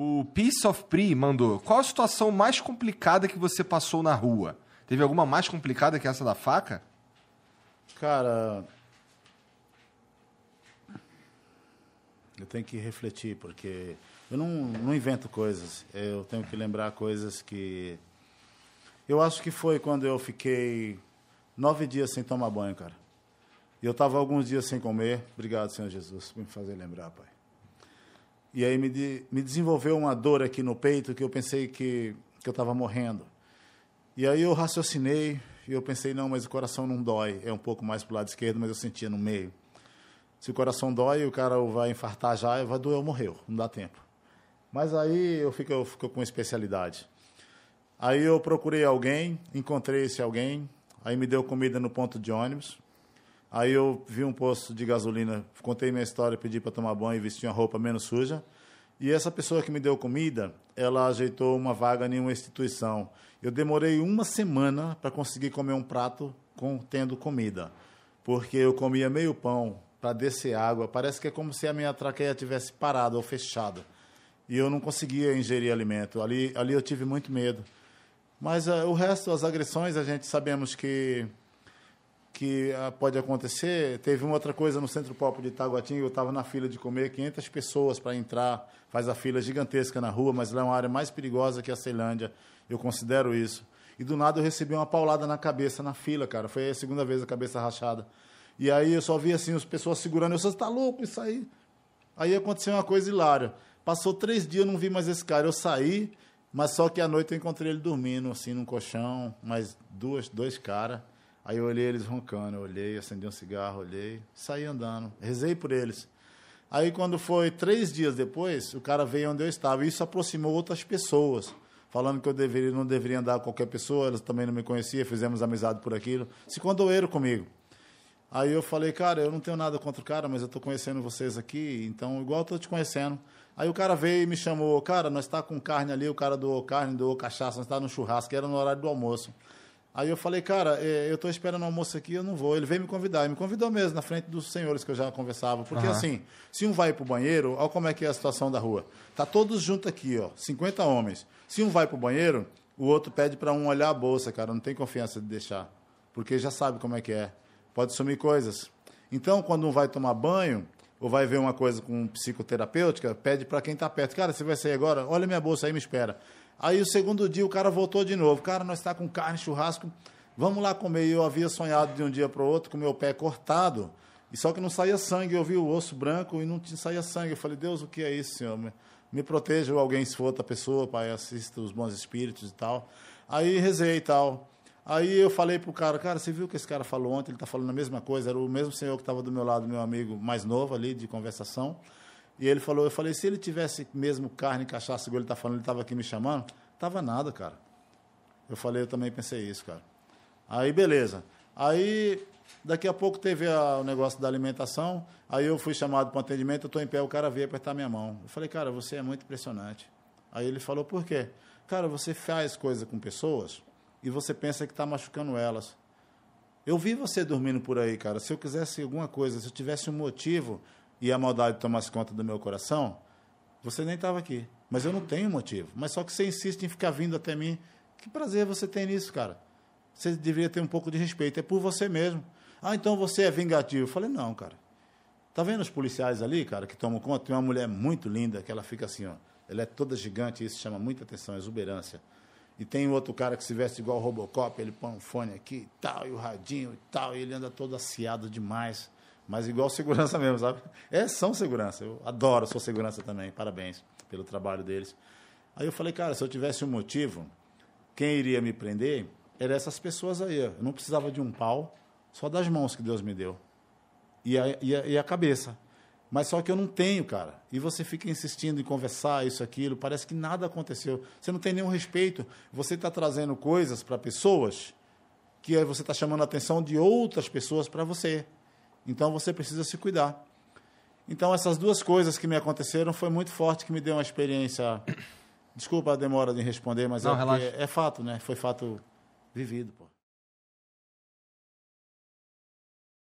O Peace of Pri mandou: Qual a situação mais complicada que você passou na rua? Teve alguma mais complicada que essa da faca? Cara, eu tenho que refletir, porque eu não, não invento coisas. Eu tenho que lembrar coisas que. Eu acho que foi quando eu fiquei nove dias sem tomar banho, cara. E eu estava alguns dias sem comer. Obrigado, Senhor Jesus, por me fazer lembrar, Pai. E aí me, de, me desenvolveu uma dor aqui no peito que eu pensei que, que eu estava morrendo. E aí eu raciocinei e eu pensei, não, mas o coração não dói. É um pouco mais para o lado esquerdo, mas eu sentia no meio. Se o coração dói, o cara vai infartar já, vai doer ou morreu, não dá tempo. Mas aí eu fico, eu fico com especialidade. Aí eu procurei alguém, encontrei esse alguém, aí me deu comida no ponto de ônibus. Aí eu vi um posto de gasolina, contei minha história, pedi para tomar banho e vestir uma roupa menos suja. E essa pessoa que me deu comida, ela ajeitou uma vaga em uma instituição. Eu demorei uma semana para conseguir comer um prato contendo comida, porque eu comia meio pão para descer água. Parece que é como se a minha traqueia tivesse parado ou fechada. E eu não conseguia ingerir alimento. Ali, ali eu tive muito medo. Mas uh, o resto, as agressões, a gente sabemos que que ah, pode acontecer. Teve uma outra coisa no Centro Pop de Itaguatinga, eu estava na fila de comer, 500 pessoas para entrar, faz a fila gigantesca na rua, mas lá é uma área mais perigosa que a Ceilândia, eu considero isso. E do nada eu recebi uma paulada na cabeça, na fila, cara, foi a segunda vez a cabeça rachada. E aí eu só vi assim, as pessoas segurando, eu só está louco isso aí. Aí aconteceu uma coisa hilária. Passou três dias, eu não vi mais esse cara. Eu saí, mas só que à noite eu encontrei ele dormindo, assim, num colchão, mais duas, dois caras. Aí eu olhei eles roncando, eu olhei, acendi um cigarro, olhei, saí andando, rezei por eles. Aí quando foi três dias depois, o cara veio onde eu estava e isso aproximou outras pessoas, falando que eu deveria, não deveria andar com qualquer pessoa, elas também não me conheciam, fizemos amizade por aquilo, se condoeram comigo. Aí eu falei, cara, eu não tenho nada contra o cara, mas eu estou conhecendo vocês aqui, então igual estou te conhecendo. Aí o cara veio e me chamou, cara, nós está com carne ali, o cara doou carne, doou cachaça, nós está no churrasco, era no horário do almoço. Aí eu falei, cara, é, eu estou esperando o almoço aqui, eu não vou. Ele veio me convidar. Ele me convidou mesmo, na frente dos senhores que eu já conversava. Porque uhum. assim, se um vai para o banheiro, olha como é que é a situação da rua. Tá todos juntos aqui, ó, 50 homens. Se um vai para o banheiro, o outro pede para um olhar a bolsa, cara. Não tem confiança de deixar. Porque já sabe como é que é. Pode sumir coisas. Então, quando um vai tomar banho, ou vai ver uma coisa com psicoterapêutica, pede para quem está perto. Cara, você vai sair agora? Olha minha bolsa aí, me espera. Aí o segundo dia o cara voltou de novo. Cara, nós está com carne, churrasco, vamos lá comer. E eu havia sonhado de um dia para o outro com meu pé cortado, e só que não saía sangue. Eu vi o osso branco e não saía sangue. Eu falei, Deus, o que é isso, Senhor? Me, proteja alguém se for outra pessoa, Pai, assista os bons espíritos e tal. Aí rezei e tal. Aí eu falei pro cara, cara, você viu o que esse cara falou ontem? Ele está falando a mesma coisa. Era o mesmo senhor que estava do meu lado, meu amigo mais novo ali, de conversação. E ele falou, eu falei, se ele tivesse mesmo carne, cachaça, igual ele está falando, ele estava aqui me chamando, tava nada, cara. Eu falei, eu também pensei isso, cara. Aí, beleza. Aí, daqui a pouco teve a, o negócio da alimentação, aí eu fui chamado para um atendimento, eu estou em pé, o cara veio apertar minha mão. Eu falei, cara, você é muito impressionante. Aí ele falou, por quê? Cara, você faz coisa com pessoas e você pensa que está machucando elas. Eu vi você dormindo por aí, cara. Se eu quisesse alguma coisa, se eu tivesse um motivo, e a maldade tomasse conta do meu coração, você nem estava aqui. Mas eu não tenho motivo. Mas só que você insiste em ficar vindo até mim. Que prazer você tem nisso, cara? Você deveria ter um pouco de respeito. É por você mesmo. Ah, então você é vingativo. Eu falei, não, cara. Tá vendo os policiais ali, cara, que tomam conta? Tem uma mulher muito linda, que ela fica assim, ó. Ela é toda gigante, isso chama muita atenção, exuberância. E tem outro cara que se veste igual o Robocop, ele põe um fone aqui e tal, e o radinho e tal, e ele anda todo aciado demais. Mas igual segurança mesmo, sabe? É, são segurança. Eu adoro, sou segurança também. Parabéns pelo trabalho deles. Aí eu falei, cara, se eu tivesse um motivo, quem iria me prender eram essas pessoas aí. Eu não precisava de um pau, só das mãos que Deus me deu. E a, e a, e a cabeça. Mas só que eu não tenho, cara. E você fica insistindo em conversar, isso, aquilo. Parece que nada aconteceu. Você não tem nenhum respeito. Você está trazendo coisas para pessoas que você está chamando a atenção de outras pessoas para você. Então você precisa se cuidar. Então essas duas coisas que me aconteceram foi muito forte que me deu uma experiência. Desculpa a demora de responder, mas Não, é, é fato, né? Foi fato vivido, pô.